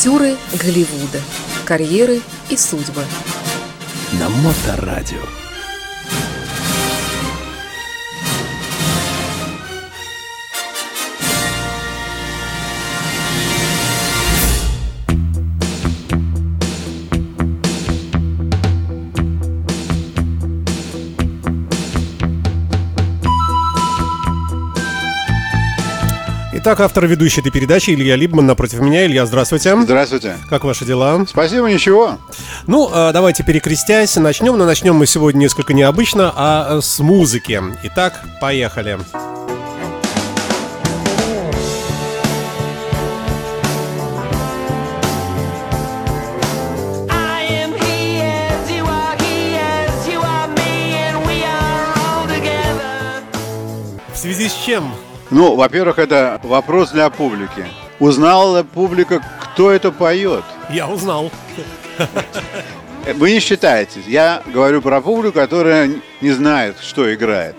Актеры Голливуда. Карьеры и судьбы. На Моторадио. Итак, автор и ведущий этой передачи Илья Либман напротив меня. Илья, здравствуйте. Здравствуйте. Как ваши дела? Спасибо, ничего. Ну, а, давайте перекрестясь, начнем. Но начнем мы сегодня несколько необычно, а с музыки. Итак, поехали. В связи с чем? Ну, во-первых, это вопрос для публики. Узнала ли публика, кто это поет? Я узнал. Вы не считаете. Я говорю про публику, которая не знает, что играет.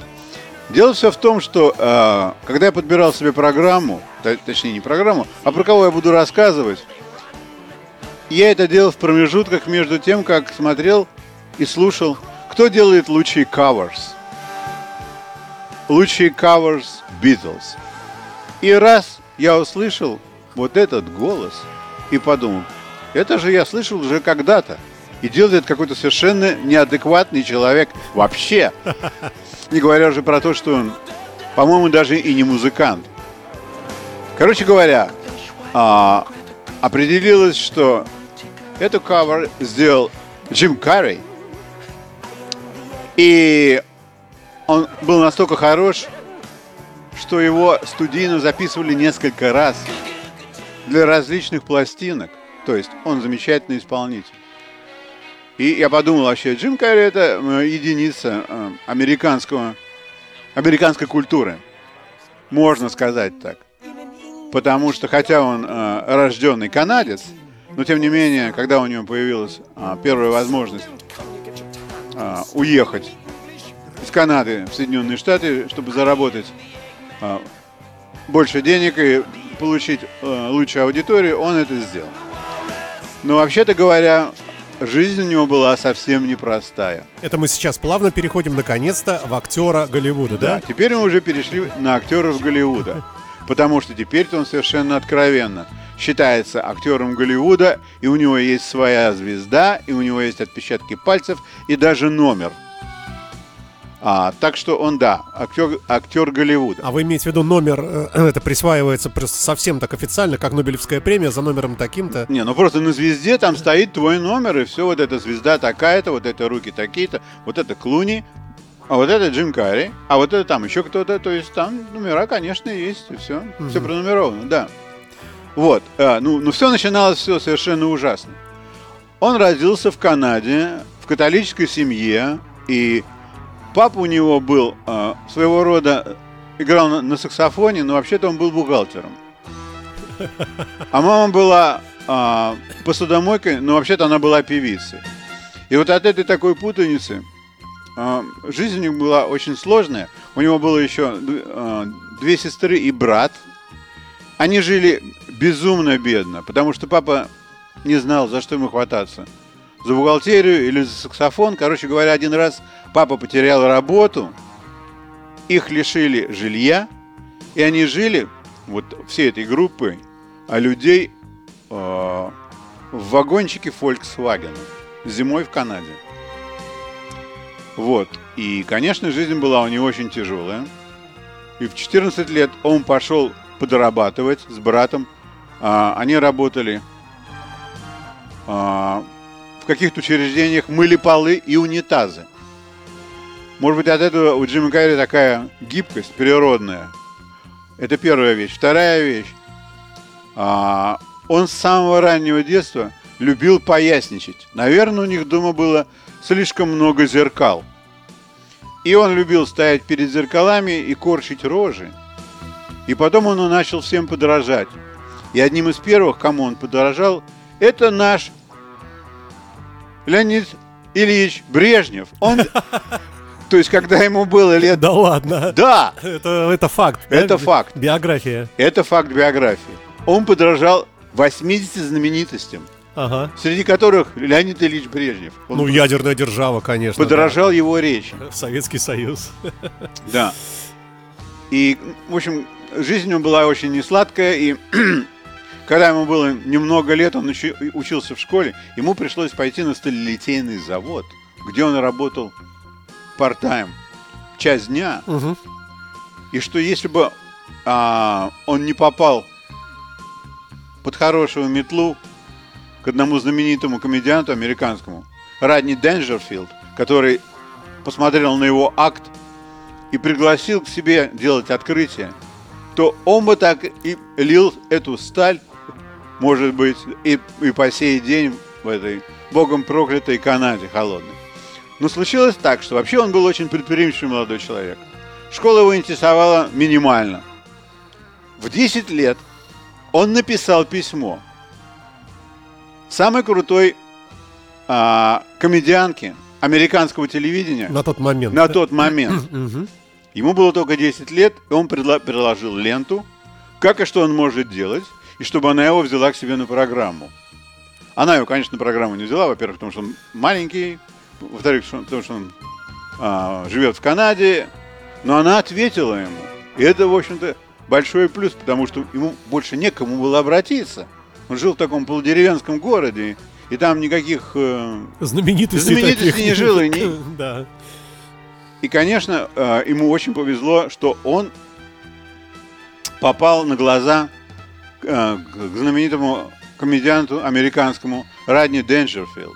Дело все в том, что э, когда я подбирал себе программу, точнее не программу, а про кого я буду рассказывать, я это делал в промежутках между тем, как смотрел и слушал, кто делает лучшие covers. Лучшие covers Beatles. И раз я услышал вот этот голос и подумал, это же я слышал уже когда-то. И делает какой-то совершенно неадекватный человек вообще. Не говоря уже про то, что он, по-моему, даже и не музыкант. Короче говоря, а, определилось, что эту кавер сделал Джим Карри. И он был настолько хорош, что его студийно записывали несколько раз для различных пластинок. То есть он замечательный исполнитель. И я подумал вообще, Джим Карри это э, единица э, американского, американской культуры. Можно сказать так. Потому что, хотя он э, рожденный канадец, но тем не менее, когда у него появилась э, первая возможность э, уехать из Канады в Соединенные Штаты, чтобы заработать э, больше денег и получить э, лучшую аудиторию, он это сделал. Но вообще-то говоря, жизнь у него была совсем непростая. Это мы сейчас плавно переходим наконец-то в актера Голливуда, да? Да, теперь мы уже перешли на актеров Голливуда. Потому что теперь-то он совершенно откровенно считается актером Голливуда, и у него есть своя звезда, и у него есть отпечатки пальцев, и даже номер. А, так что он, да, актер, актер Голливуда. А вы имеете в виду номер, э, это присваивается просто совсем так официально, как Нобелевская премия за номером таким-то? Не, ну просто на звезде там стоит твой номер, и все, вот эта звезда такая-то, вот это руки такие-то, вот это Клуни, а вот это Джим Карри, а вот это там еще кто-то, то есть там номера, конечно, есть, и все, все пронумеровано, да. Вот, а, ну, ну все начиналось все совершенно ужасно. Он родился в Канаде, в католической семье, и папа у него был а, своего рода, играл на, на саксофоне, но вообще-то он был бухгалтером. А мама была а, посудомойкой, но вообще-то она была певицей. И вот от этой такой путаницы а, жизнь у них была очень сложная. У него было еще а, две сестры и брат. Они жили безумно бедно, потому что папа не знал, за что ему хвататься. За бухгалтерию или за саксофон. Короче говоря, один раз папа потерял работу, их лишили жилья, и они жили, вот всей этой группой, а людей э, в вагончике Volkswagen зимой в Канаде. Вот. И, конечно, жизнь была у него очень тяжелая. И в 14 лет он пошел подрабатывать с братом. А, они работали а, в каких-то учреждениях, мыли полы и унитазы. Может быть, от этого у Джима Карри такая гибкость природная. Это первая вещь. Вторая вещь. А, он с самого раннего детства любил поясничать. Наверное, у них дома было слишком много зеркал. И он любил стоять перед зеркалами и корчить рожи. И потом он начал всем подражать. И одним из первых, кому он подражал, это наш Леонид Ильич Брежнев. Он, то есть, когда ему было лет... Да ладно. Да, Это, это факт. Это да? факт. Биография. это факт биографии. Он подражал 80 знаменитостям, Ага. среди которых Леонид Ильич Брежнев. Он Ну, ядерная держава, конечно. подорожал его речи. да. Советский Союз. Да. И, в общем, жизнь у него была очень несладкая, и когда ему было немного лет, он учи- учился в школе, ему пришлось пойти на сталелитейный завод, где он работал part-time, часть дня, Мгм. и что если бы а, он не попал под хорошую метлу к одному знаменитому комедианту американскому, Радни Денджерфилд, который посмотрел на его акт и пригласил к себе делать открытие, то он бы так и лил эту сталь, может быть, и, и по сей день в этой богом проклятой Канаде холодной. Но случилось так, что вообще он был очень предприимчивый молодой человек. Школа его интересовала минимально. В 10 лет он написал письмо самой крутой а, комедианке американского телевидения На тот момент. на да? тот момент. Ему было только 10 лет, и он приложил ленту, как и что он может делать, и чтобы она его взяла к себе на программу. Она его, конечно, на программу не взяла, во-первых, потому что он маленький, во-вторых, потому что он а, живет в Канаде, но она ответила ему. И это, в общем-то, большой плюс, потому что ему больше некому было обратиться. Он жил в таком полудеревенском городе, и там никаких э, Знаменитостей Знаменитостей таких не жило, и не- Да. И, конечно, э, ему очень повезло, что он попал на глаза к знаменитому комедианту американскому Радни Денджерфилд.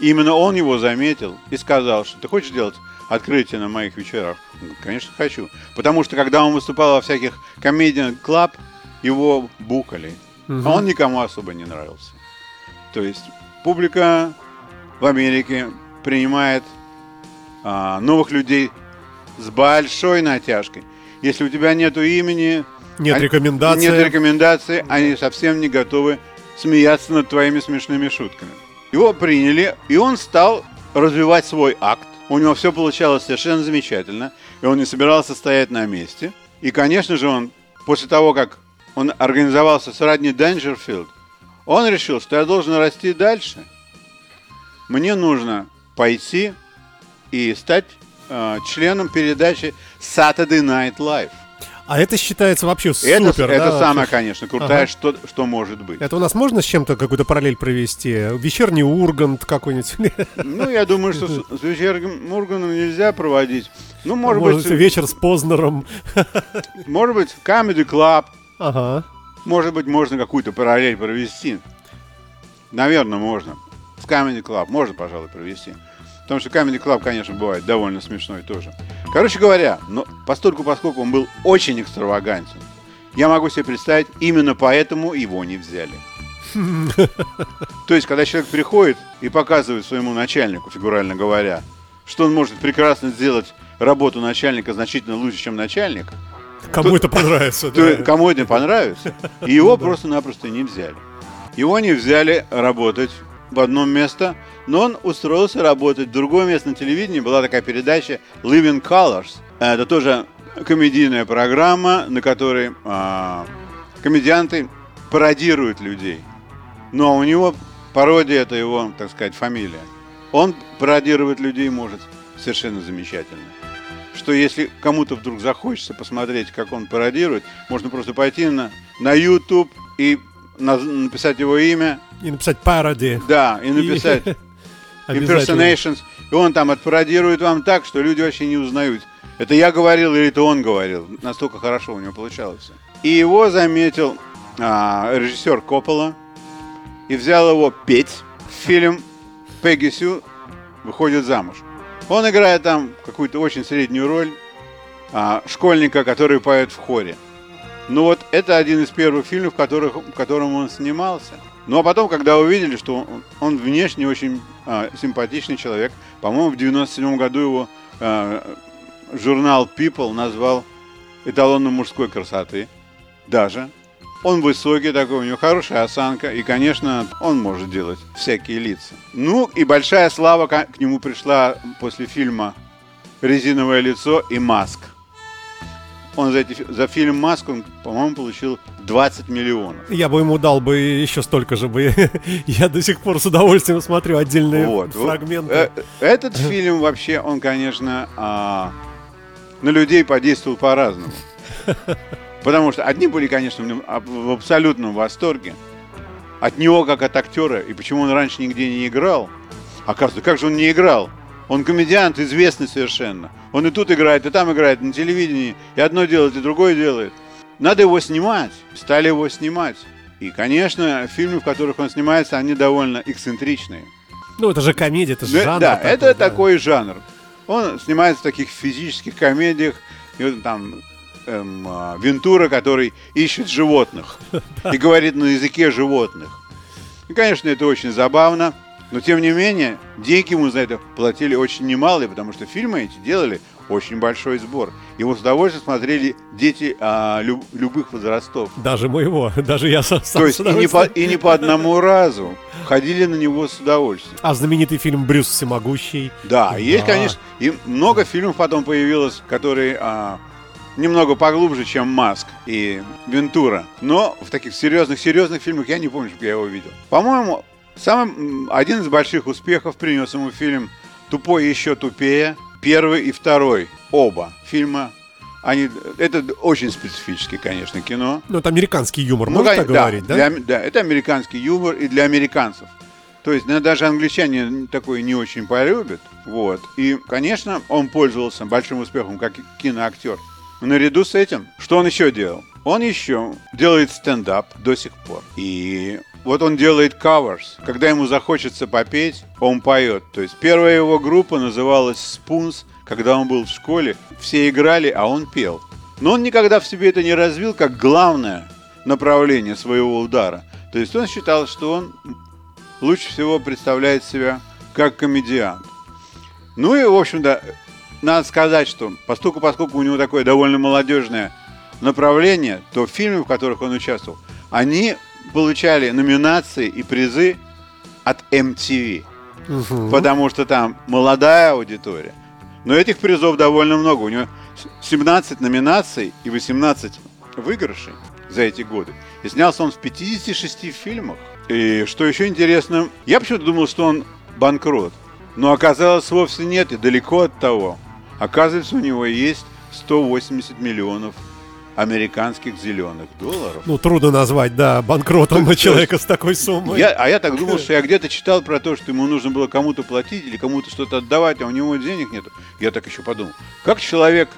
И именно он его заметил и сказал, что ты хочешь делать открытие на моих вечерах? Говорит, конечно, хочу. Потому что, когда он выступал во всяких комедиан клаб, его букали. А он никому особо не нравился. То есть публика в Америке принимает а, новых людей с большой натяжкой. Если у тебя нету имени, Нет рекомендаций. нет рекомендаций, они совсем не готовы смеяться над твоими смешными шутками. Его приняли, и он стал развивать свой акт. У него все получалось совершенно замечательно, и он не собирался стоять на месте. И, конечно же, он после того, как он организовался с Радни Денджерфилд, он решил, что я должен расти дальше. Мне нужно пойти и стать э, членом передачи Saturday Night Live. А это считается вообще Это, супер, это да, самое, вообще? конечно, крутая, Ага. что, что может быть. Это у нас можно с чем-то какую-то параллель провести? Вечерний Ургант какой-нибудь? Ну, я думаю, что с, с вечером Мурганом нельзя проводить. Ну, может, Может, быть, вечер с Познером? может быть, Comedy Club. Ага. Может быть, можно какую-то параллель провести. Наверное, можно. С Comedy Club можно, пожалуй, провести. Потому что Comedy Club, конечно, бывает довольно смешной тоже. Короче говоря, но постольку, поскольку он был очень экстравагантен, я могу себе представить, именно поэтому его не взяли. То есть, когда человек приходит и показывает своему начальнику, фигурально говоря, что он может прекрасно сделать работу начальника значительно лучше, чем начальник, Кому это понравится, то да. кому это понравится, и его просто-напросто не взяли. Его не взяли работать в одно место, но он устроился работать в другое место на телевидении. Была такая передача Living Colors. Это тоже комедийная программа, на которой а, комедианты пародируют людей. Но у него пародия это его, так сказать, фамилия. Он пародировать людей может совершенно замечательно. Что если кому-то вдруг захочется посмотреть, как он пародирует, можно просто пойти на, на YouTube и написать его имя, И написать пароди. да, и написать impersonations, и он там отпародирует вам так, что люди вообще не узнают. Это я говорил или это он говорил. Настолько хорошо у него получалось. И его заметил а, режиссер Коппола и взял его петь в фильм «Пегги Сью выходит замуж». Он играет там какую-то очень среднюю роль а, школьника, который поет в хоре. Ну вот это один из первых фильмов, в, которых, в котором он снимался. Ну а потом, когда увидели, что он, внешне очень а, симпатичный человек, по-моему, в 97 году его а, журнал People назвал эталоном мужской красоты. Даже. Он высокий такой, у него хорошая осанка, и, конечно, он может делать всякие лица. Ну, и большая слава к нему пришла после фильма «Резиновое лицо» и «Маск». Он за, эти, за фильм «Маск», он, по-моему, получил 20 миллионов. Я бы ему дал бы еще столько же бы. Я до сих пор с удовольствием смотрю отдельные Вот. Фрагменты. Э, Этот фильм вообще, он, конечно, а, на людей подействовал по-разному. Потому что одни были, конечно, аб- в абсолютном восторге от него как от актера, и почему он раньше нигде не играл. Оказывается, как же он не играл? Он комедиант, известный совершенно. Он и тут играет, и там играет, на телевидении. И одно делает, и другое делает. Надо его снимать. Стали его снимать. И, конечно, фильмы, в которых он снимается, они довольно эксцентричные. Ну, это же комедия, это же Да, жанр. да, такой, это да. такой жанр. Он снимается в таких физических комедиях. И вот там эм, а, Вентура, который ищет животных и говорит на языке животных. И, конечно, это очень забавно. Но, тем не менее, деньги ему за это платили очень немалые, потому что фильмы эти делали очень большой сбор. Его с удовольствием смотрели дети а, лю- любых возрастов. Даже моего, даже я сам, То есть и не, по, и не по одному разу ходили на него с удовольствием. А знаменитый фильм «Брюс всемогущий». Да, есть, Да. конечно, и много фильмов потом появилось, которые а, немного поглубже, чем Маск и Вентура. Но в таких серьезных-серьезных фильмах я не помню, чтобы я его видел. По-моему, самый, м, один из больших успехов принес ему фильм «Тупой еще тупее». Первый и второй. Оба фильма. Они, это очень специфическое, конечно, кино. Ну, это американский юмор, Ну, можно так говорить, да? для да, это американский юмор и для американцев. То есть ну, даже англичане такое не очень полюбят. Вот. И, конечно, он пользовался большим успехом как киноактер. Но наряду с этим, что он еще делал? Он еще делает стендап до сих пор. И вот он делает covers. Когда ему захочется попеть, он поет. То есть первая его группа называлась Spoons. Когда он был в школе, все играли, а он пел. Но он никогда в себе это не развил как главное направление своего удара. То есть он считал, что он лучше всего представляет себя как комедиант. Ну и, в общем-то, надо сказать, что поскольку, поскольку у него такое довольно молодежное направление, то фильмы, в которых он участвовал, они получали номинации и призы от MTV. Мгм. Потому что там молодая аудитория. Но этих призов довольно много. У него с- 17 номинаций и 18 выигрышей за эти годы. И снялся он в 56 фильмах. И что еще интересно, я почему-то думал, что он банкрот. Но оказалось вовсе нет, и далеко от того. Оказывается, у него есть 180 миллионов американских зеленых долларов. Ну, трудно назвать, да, банкротом человека с такой суммой. Я, а я так думал, что я где-то читал про то, что ему нужно было кому-то платить или кому-то что-то отдавать, а у него денег нет. Я так еще подумал. Как человек,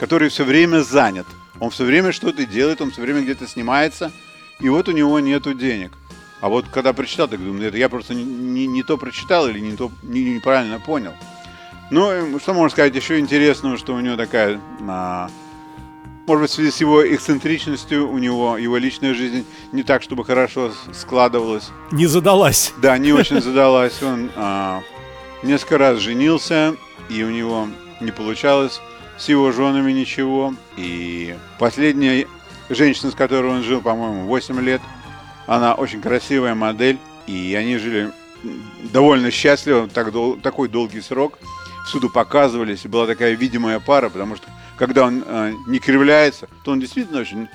который все время занят, он все время что-то делает, он все время где-то снимается, и вот у него нету денег. А вот когда прочитал, так думаю, это я просто не, не- не то прочитал или не то не- неправильно понял. Ну, что можно сказать еще интересного, что у него такая а, может быть, в связи с его эксцентричностью у него его личная жизнь не так, чтобы хорошо складывалась. Не задалась. Да, не очень задалась. Он а, несколько раз женился, и у него не получалось с его женами ничего. И последняя женщина, с которой он жил, по-моему, 8 лет, она очень красивая модель, и они жили довольно счастливо, так дол- такой долгий срок. Всюду показывались, была такая видимая пара, потому что когда он а, не кривляется, то он действительно очень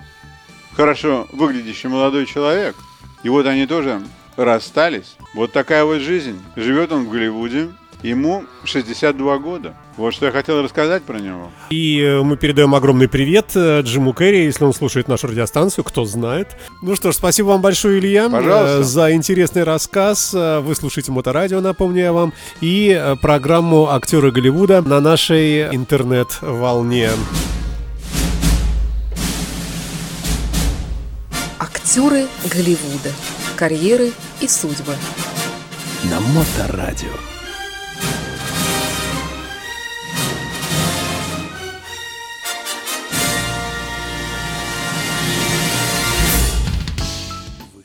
хорошо выглядящий молодой человек. И вот они тоже расстались. Вот такая вот жизнь. Живет он в Голливуде. Ему 62 года. Вот что я хотел рассказать про него. И э, мы передаем огромный привет э, Джиму Керри, если он слушает нашу радиостанцию, кто знает. Ну что ж, спасибо вам большое, Илья, Пожалуйста. э, за интересный рассказ. Вы слушаете Моторадио, напомню я вам, и программу «Актеры Голливуда» на нашей интернет-волне. Актеры Голливуда. Карьеры и судьбы. На Моторадио.